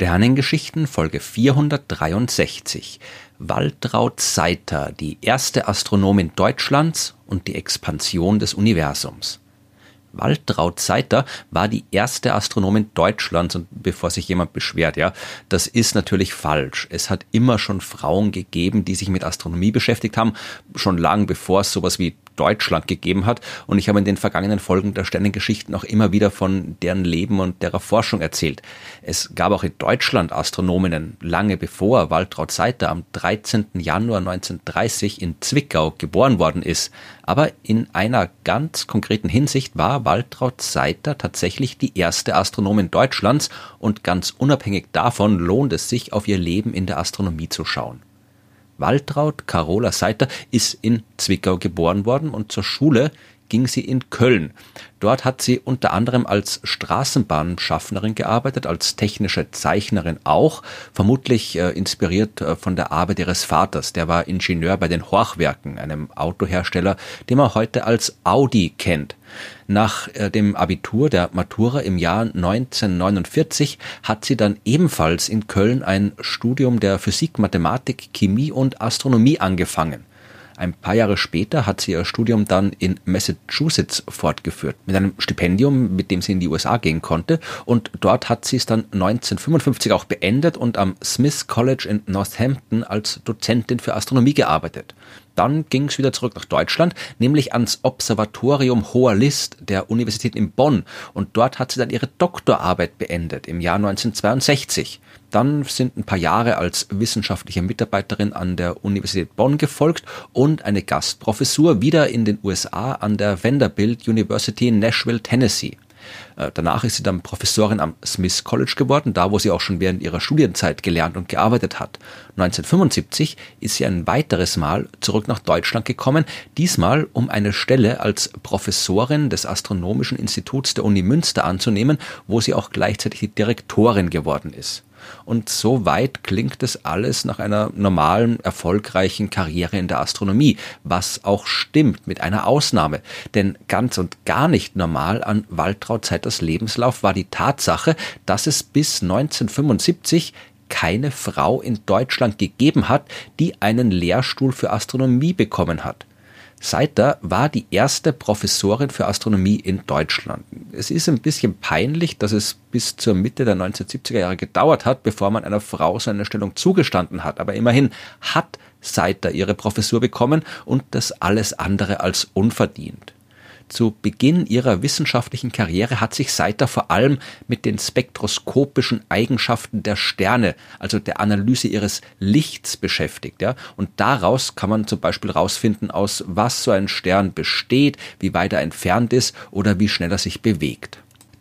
Sternengeschichten Folge 463. Waltraud Seiter, die erste Astronomin Deutschlands und die Expansion des Universums. Waltraud Seiter war die erste Astronomin Deutschlands und bevor sich jemand beschwert, ja, das ist natürlich falsch. Es hat immer schon Frauen gegeben, die sich mit Astronomie beschäftigt haben, schon lang bevor es sowas wie Deutschland gegeben hat. Und ich habe in den vergangenen Folgen der Sternengeschichten auch immer wieder von deren Leben und derer Forschung erzählt. Es gab auch in Deutschland Astronominnen, lange bevor Waltraud Seiter am 13. Januar 1930 in Zwickau geboren worden ist. Aber in einer ganz konkreten Hinsicht war Waltraud Seiter tatsächlich die erste Astronomin Deutschlands und ganz unabhängig davon lohnt es sich, auf ihr Leben in der Astronomie zu schauen. Waltraud Carola Seiter ist in Zwickau geboren worden und zur Schule ging sie in Köln. Dort hat sie unter anderem als Straßenbahnschaffnerin gearbeitet, als technische Zeichnerin auch, vermutlich äh, inspiriert äh, von der Arbeit ihres Vaters. Der war Ingenieur bei den Horchwerken, einem Autohersteller, den man heute als Audi kennt. Nach äh, dem Abitur der Matura im Jahr 1949 hat sie dann ebenfalls in Köln ein Studium der Physik, Mathematik, Chemie und Astronomie angefangen. Ein paar Jahre später hat sie ihr Studium dann in Massachusetts fortgeführt, mit einem Stipendium, mit dem sie in die USA gehen konnte. Und dort hat sie es dann 1955 auch beendet und am Smith College in Northampton als Dozentin für Astronomie gearbeitet. Dann ging es wieder zurück nach Deutschland, nämlich ans Observatorium Hoher List der Universität in Bonn. Und dort hat sie dann ihre Doktorarbeit beendet im Jahr 1962. Dann sind ein paar Jahre als wissenschaftliche Mitarbeiterin an der Universität Bonn gefolgt und eine Gastprofessur wieder in den USA an der Vanderbilt University in Nashville, Tennessee. Äh, danach ist sie dann Professorin am Smith College geworden, da wo sie auch schon während ihrer Studienzeit gelernt und gearbeitet hat. 1975 ist sie ein weiteres Mal zurück nach Deutschland gekommen, diesmal um eine Stelle als Professorin des Astronomischen Instituts der Uni Münster anzunehmen, wo sie auch gleichzeitig die Direktorin geworden ist. Und so weit klingt es alles nach einer normalen, erfolgreichen Karriere in der Astronomie, was auch stimmt, mit einer Ausnahme. Denn ganz und gar nicht normal an Waltraud Zeiters Lebenslauf war die Tatsache, dass es bis 1975 keine Frau in Deutschland gegeben hat, die einen Lehrstuhl für Astronomie bekommen hat. Seiter war die erste Professorin für Astronomie in Deutschland. Es ist ein bisschen peinlich, dass es bis zur Mitte der 1970er Jahre gedauert hat, bevor man einer Frau so eine Stellung zugestanden hat. Aber immerhin hat Seiter ihre Professur bekommen und das alles andere als unverdient. Zu Beginn ihrer wissenschaftlichen Karriere hat sich Seiter vor allem mit den spektroskopischen Eigenschaften der Sterne, also der Analyse ihres Lichts beschäftigt. Ja? Und daraus kann man zum Beispiel herausfinden, aus was so ein Stern besteht, wie weit er entfernt ist oder wie schnell er sich bewegt.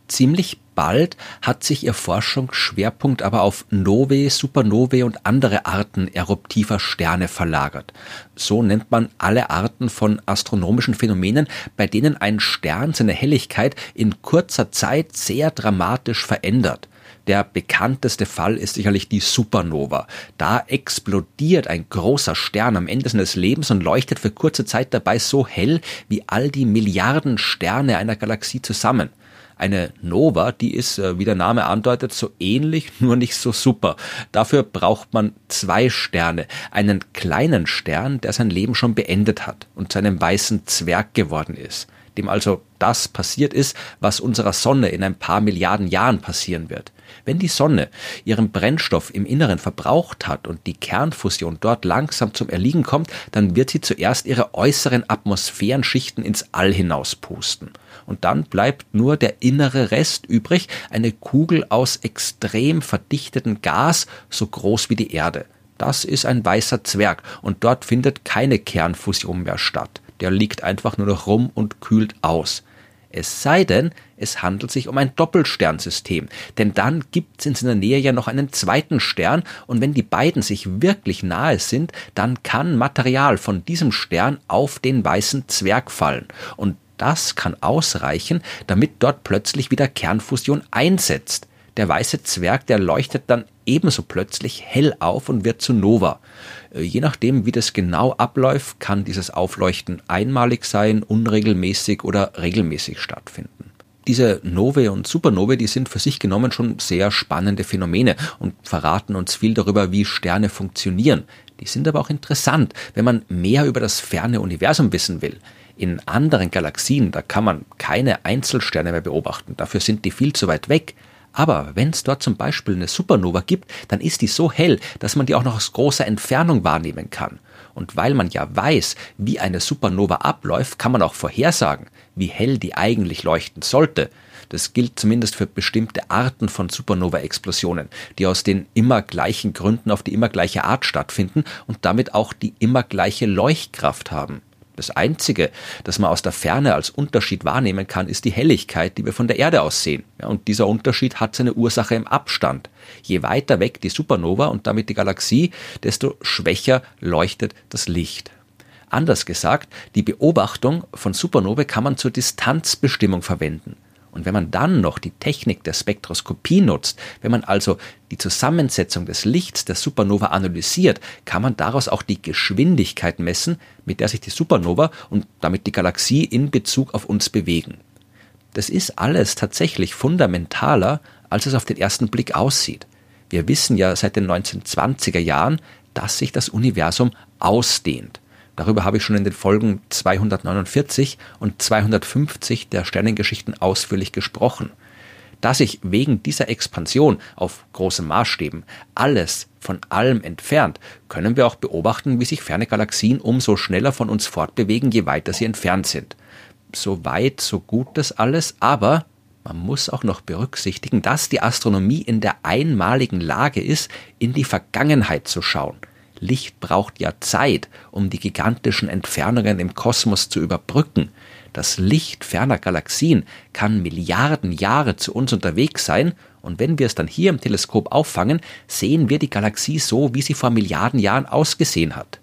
Ziemlich bald hat sich ihr Forschungsschwerpunkt aber auf Novae, Supernovae und andere Arten eruptiver Sterne verlagert. So nennt man alle Arten von astronomischen Phänomenen, bei denen ein Stern seine Helligkeit in kurzer Zeit sehr dramatisch verändert. Der bekannteste Fall ist sicherlich die Supernova. Da explodiert ein großer Stern am Ende seines Lebens und leuchtet für kurze Zeit dabei so hell wie all die Milliarden Sterne einer Galaxie zusammen. Eine Nova, die ist, äh, wie der Name andeutet, so ähnlich, nur nicht so super. Dafür braucht man zwei Sterne. Einen kleinen Stern, der sein Leben schon beendet hat und zu einem weißen Zwerg geworden ist dem also das passiert ist, was unserer Sonne in ein paar Milliarden Jahren passieren wird. Wenn die Sonne ihren Brennstoff im Inneren verbraucht hat und die Kernfusion dort langsam zum Erliegen kommt, dann wird sie zuerst ihre äußeren Atmosphärenschichten ins All hinaus pusten. Und dann bleibt nur der innere Rest übrig, eine Kugel aus extrem verdichtetem Gas, so groß wie die Erde. Das ist ein weißer Zwerg und dort findet keine Kernfusion mehr statt der liegt einfach nur noch rum und kühlt aus. Es sei denn, es handelt sich um ein Doppelsternsystem, denn dann gibt's in seiner Nähe ja noch einen zweiten Stern, und wenn die beiden sich wirklich nahe sind, dann kann Material von diesem Stern auf den weißen Zwerg fallen, und das kann ausreichen, damit dort plötzlich wieder Kernfusion einsetzt. Der weiße Zwerg, der leuchtet dann ebenso plötzlich hell auf und wird zu Nova. Äh, je nachdem, wie das genau abläuft, kann dieses Aufleuchten einmalig sein, unregelmäßig oder regelmäßig stattfinden. Diese Novae und Supernovae, die sind für sich genommen schon sehr spannende Phänomene und verraten uns viel darüber, wie Sterne funktionieren. Die sind aber auch interessant, wenn man mehr über das ferne Universum wissen will. In anderen Galaxien, da kann man keine Einzelsterne mehr beobachten, dafür sind die viel zu weit weg. Aber wenn es dort zum Beispiel eine Supernova gibt, dann ist die so hell, dass man die auch noch aus großer Entfernung wahrnehmen kann. Und weil man ja weiß, wie eine Supernova abläuft, kann man auch vorhersagen, wie hell die eigentlich leuchten sollte. Das gilt zumindest für bestimmte Arten von Supernova-Explosionen, die aus den immer gleichen Gründen auf die immer gleiche Art stattfinden und damit auch die immer gleiche Leuchtkraft haben. Das Einzige, das man aus der Ferne als Unterschied wahrnehmen kann, ist die Helligkeit, die wir von der Erde aus sehen. Ja, und dieser Unterschied hat seine Ursache im Abstand. Je weiter weg die Supernova und damit die Galaxie, desto schwächer leuchtet das Licht. Anders gesagt, die Beobachtung von Supernovae kann man zur Distanzbestimmung verwenden. Und wenn man dann noch die Technik der Spektroskopie nutzt, wenn man also die Zusammensetzung des Lichts der Supernova analysiert, kann man daraus auch die Geschwindigkeit messen, mit der sich die Supernova und damit die Galaxie in Bezug auf uns bewegen. Das ist alles tatsächlich fundamentaler, als es auf den ersten Blick aussieht. Wir wissen ja seit den 1920er Jahren, dass sich das Universum ausdehnt. Darüber habe ich schon in den Folgen 249 und 250 der Sternengeschichten ausführlich gesprochen. Da sich wegen dieser Expansion auf großem Maßstäben alles von allem entfernt, können wir auch beobachten, wie sich ferne Galaxien umso schneller von uns fortbewegen, je weiter sie entfernt sind. So weit, so gut das alles, aber man muss auch noch berücksichtigen, dass die Astronomie in der einmaligen Lage ist, in die Vergangenheit zu schauen. Licht braucht ja Zeit, um die gigantischen Entfernungen im Kosmos zu überbrücken. Das Licht ferner Galaxien kann Milliarden Jahre zu uns unterwegs sein, und wenn wir es dann hier im Teleskop auffangen, sehen wir die Galaxie so, wie sie vor Milliarden Jahren ausgesehen hat.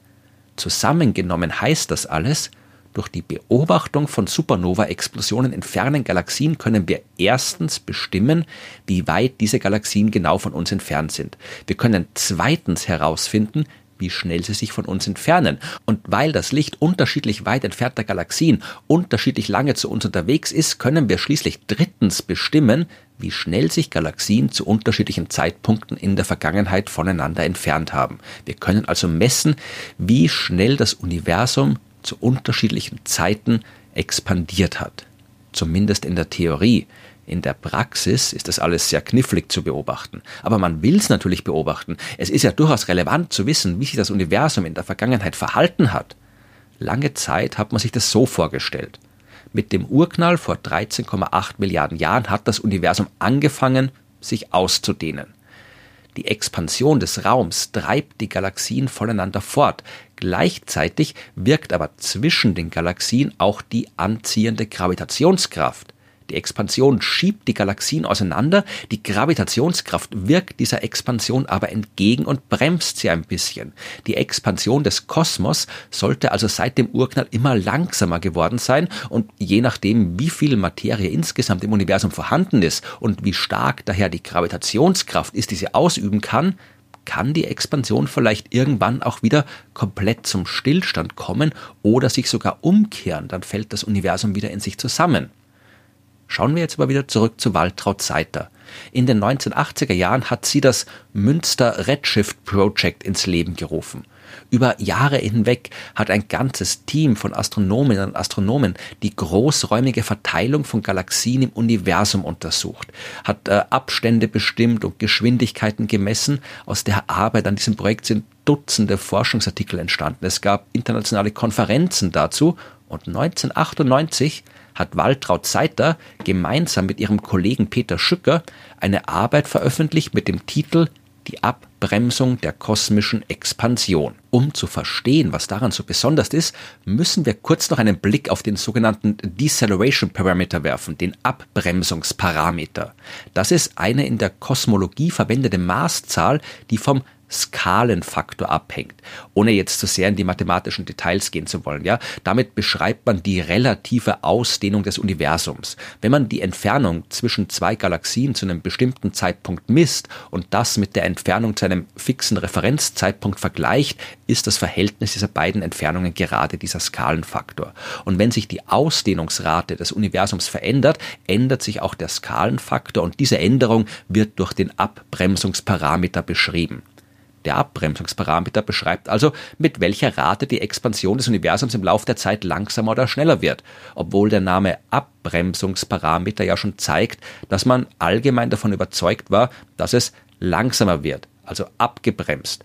Zusammengenommen heißt das alles, durch die Beobachtung von Supernova-Explosionen in fernen Galaxien können wir erstens bestimmen, wie weit diese Galaxien genau von uns entfernt sind. Wir können zweitens herausfinden, wie schnell sie sich von uns entfernen. Und weil das Licht unterschiedlich weit entfernter Galaxien unterschiedlich lange zu uns unterwegs ist, können wir schließlich drittens bestimmen, wie schnell sich Galaxien zu unterschiedlichen Zeitpunkten in der Vergangenheit voneinander entfernt haben. Wir können also messen, wie schnell das Universum zu unterschiedlichen Zeiten expandiert hat. Zumindest in der Theorie. In der Praxis ist das alles sehr knifflig zu beobachten. Aber man will es natürlich beobachten. Es ist ja durchaus relevant zu wissen, wie sich das Universum in der Vergangenheit verhalten hat. Lange Zeit hat man sich das so vorgestellt. Mit dem Urknall vor 13,8 Milliarden Jahren hat das Universum angefangen, sich auszudehnen. Die Expansion des Raums treibt die Galaxien voneinander fort. Gleichzeitig wirkt aber zwischen den Galaxien auch die anziehende Gravitationskraft. Die Expansion schiebt die Galaxien auseinander, die Gravitationskraft wirkt dieser Expansion aber entgegen und bremst sie ein bisschen. Die Expansion des Kosmos sollte also seit dem Urknall immer langsamer geworden sein und je nachdem, wie viel Materie insgesamt im Universum vorhanden ist und wie stark daher die Gravitationskraft ist, die sie ausüben kann, kann die Expansion vielleicht irgendwann auch wieder komplett zum Stillstand kommen oder sich sogar umkehren, dann fällt das Universum wieder in sich zusammen. Schauen wir jetzt aber wieder zurück zu Waltraud Seiter. In den 1980er Jahren hat sie das Münster Redshift Project ins Leben gerufen. Über Jahre hinweg hat ein ganzes Team von Astronominnen und Astronomen die großräumige Verteilung von Galaxien im Universum untersucht, hat äh, Abstände bestimmt und Geschwindigkeiten gemessen. Aus der Arbeit an diesem Projekt sind Dutzende Forschungsartikel entstanden. Es gab internationale Konferenzen dazu und 1998 hat Waltraud Seiter gemeinsam mit ihrem Kollegen Peter Schücker eine Arbeit veröffentlicht mit dem Titel Die Abbremsung der kosmischen Expansion. Um zu verstehen, was daran so besonders ist, müssen wir kurz noch einen Blick auf den sogenannten Deceleration Parameter werfen, den Abbremsungsparameter. Das ist eine in der Kosmologie verwendete Maßzahl, die vom Skalenfaktor abhängt, ohne jetzt zu sehr in die mathematischen Details gehen zu wollen. Ja, damit beschreibt man die relative Ausdehnung des Universums. Wenn man die Entfernung zwischen zwei Galaxien zu einem bestimmten Zeitpunkt misst und das mit der Entfernung zu einem fixen Referenzzeitpunkt vergleicht, ist das Verhältnis dieser beiden Entfernungen gerade dieser Skalenfaktor. Und wenn sich die Ausdehnungsrate des Universums verändert, ändert sich auch der Skalenfaktor und diese Änderung wird durch den Abbremsungsparameter beschrieben. Der Abbremsungsparameter beschreibt also, mit welcher Rate die Expansion des Universums im Laufe der Zeit langsamer oder schneller wird, obwohl der Name Abbremsungsparameter ja schon zeigt, dass man allgemein davon überzeugt war, dass es langsamer wird, also abgebremst.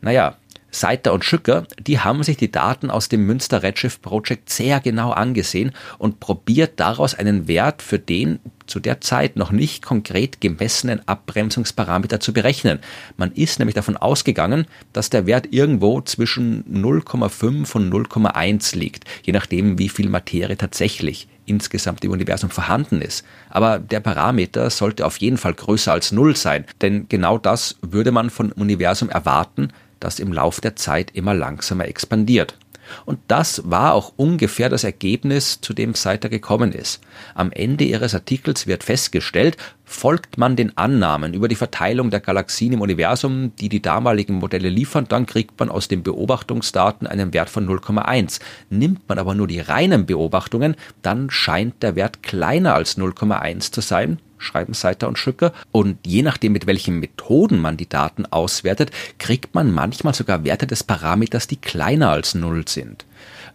Naja, Seiter und Schücker, die haben sich die Daten aus dem Münster Redshift Project sehr genau angesehen und probiert daraus einen Wert für den zu der Zeit noch nicht konkret gemessenen Abbremsungsparameter zu berechnen. Man ist nämlich davon ausgegangen, dass der Wert irgendwo zwischen 0,5 und 0,1 liegt, je nachdem, wie viel Materie tatsächlich insgesamt im Universum vorhanden ist. Aber der Parameter sollte auf jeden Fall größer als 0 sein, denn genau das würde man vom Universum erwarten, das im Lauf der Zeit immer langsamer expandiert. Und das war auch ungefähr das Ergebnis, zu dem Seiter gekommen ist. Am Ende ihres Artikels wird festgestellt, folgt man den Annahmen über die Verteilung der Galaxien im Universum, die die damaligen Modelle liefern, dann kriegt man aus den Beobachtungsdaten einen Wert von 0,1. Nimmt man aber nur die reinen Beobachtungen, dann scheint der Wert kleiner als 0,1 zu sein, schreiben Seiter und Schücker. Und je nachdem, mit welchen Methoden man die Daten auswertet, kriegt man manchmal sogar Werte des Parameters, die kleiner als Null sind.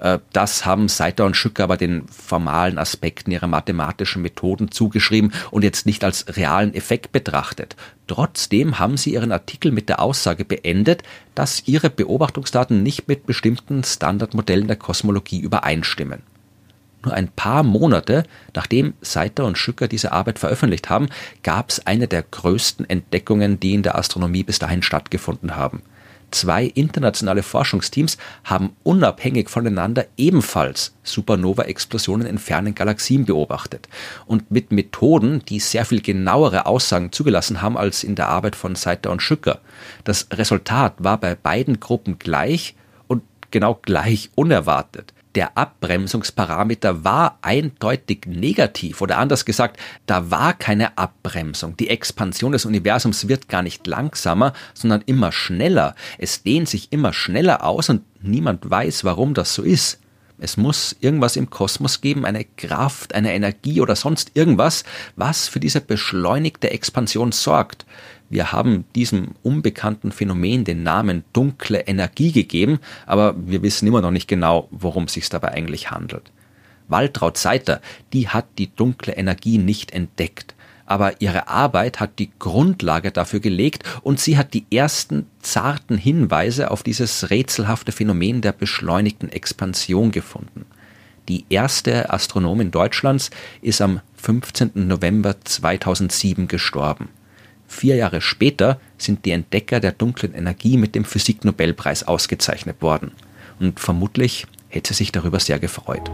Äh, das haben Seiter und Schücker aber den formalen Aspekten ihrer mathematischen Methoden zugeschrieben und jetzt nicht als realen Effekt betrachtet. Trotzdem haben sie ihren Artikel mit der Aussage beendet, dass ihre Beobachtungsdaten nicht mit bestimmten Standardmodellen der Kosmologie übereinstimmen. Nur ein paar Monate nachdem Seiter und Schücker diese Arbeit veröffentlicht haben, gab es eine der größten Entdeckungen, die in der Astronomie bis dahin stattgefunden haben. Zwei internationale Forschungsteams haben unabhängig voneinander ebenfalls Supernova-Explosionen in fernen Galaxien beobachtet und mit Methoden, die sehr viel genauere Aussagen zugelassen haben als in der Arbeit von Seiter und Schücker. Das Resultat war bei beiden Gruppen gleich und genau gleich unerwartet der Abbremsungsparameter war eindeutig negativ oder anders gesagt, da war keine Abbremsung. Die Expansion des Universums wird gar nicht langsamer, sondern immer schneller. Es dehnt sich immer schneller aus und niemand weiß, warum das so ist. Es muss irgendwas im Kosmos geben, eine Kraft, eine Energie oder sonst irgendwas, was für diese beschleunigte Expansion sorgt. Wir haben diesem unbekannten Phänomen den Namen dunkle Energie gegeben, aber wir wissen immer noch nicht genau, worum es sich dabei eigentlich handelt. Waltraud Seiter, die hat die dunkle Energie nicht entdeckt, aber ihre Arbeit hat die Grundlage dafür gelegt und sie hat die ersten zarten Hinweise auf dieses rätselhafte Phänomen der beschleunigten Expansion gefunden. Die erste Astronomin Deutschlands ist am 15. November 2007 gestorben. Vier Jahre später sind die Entdecker der dunklen Energie mit dem Physiknobelpreis ausgezeichnet worden. Und vermutlich hätte sie sich darüber sehr gefreut.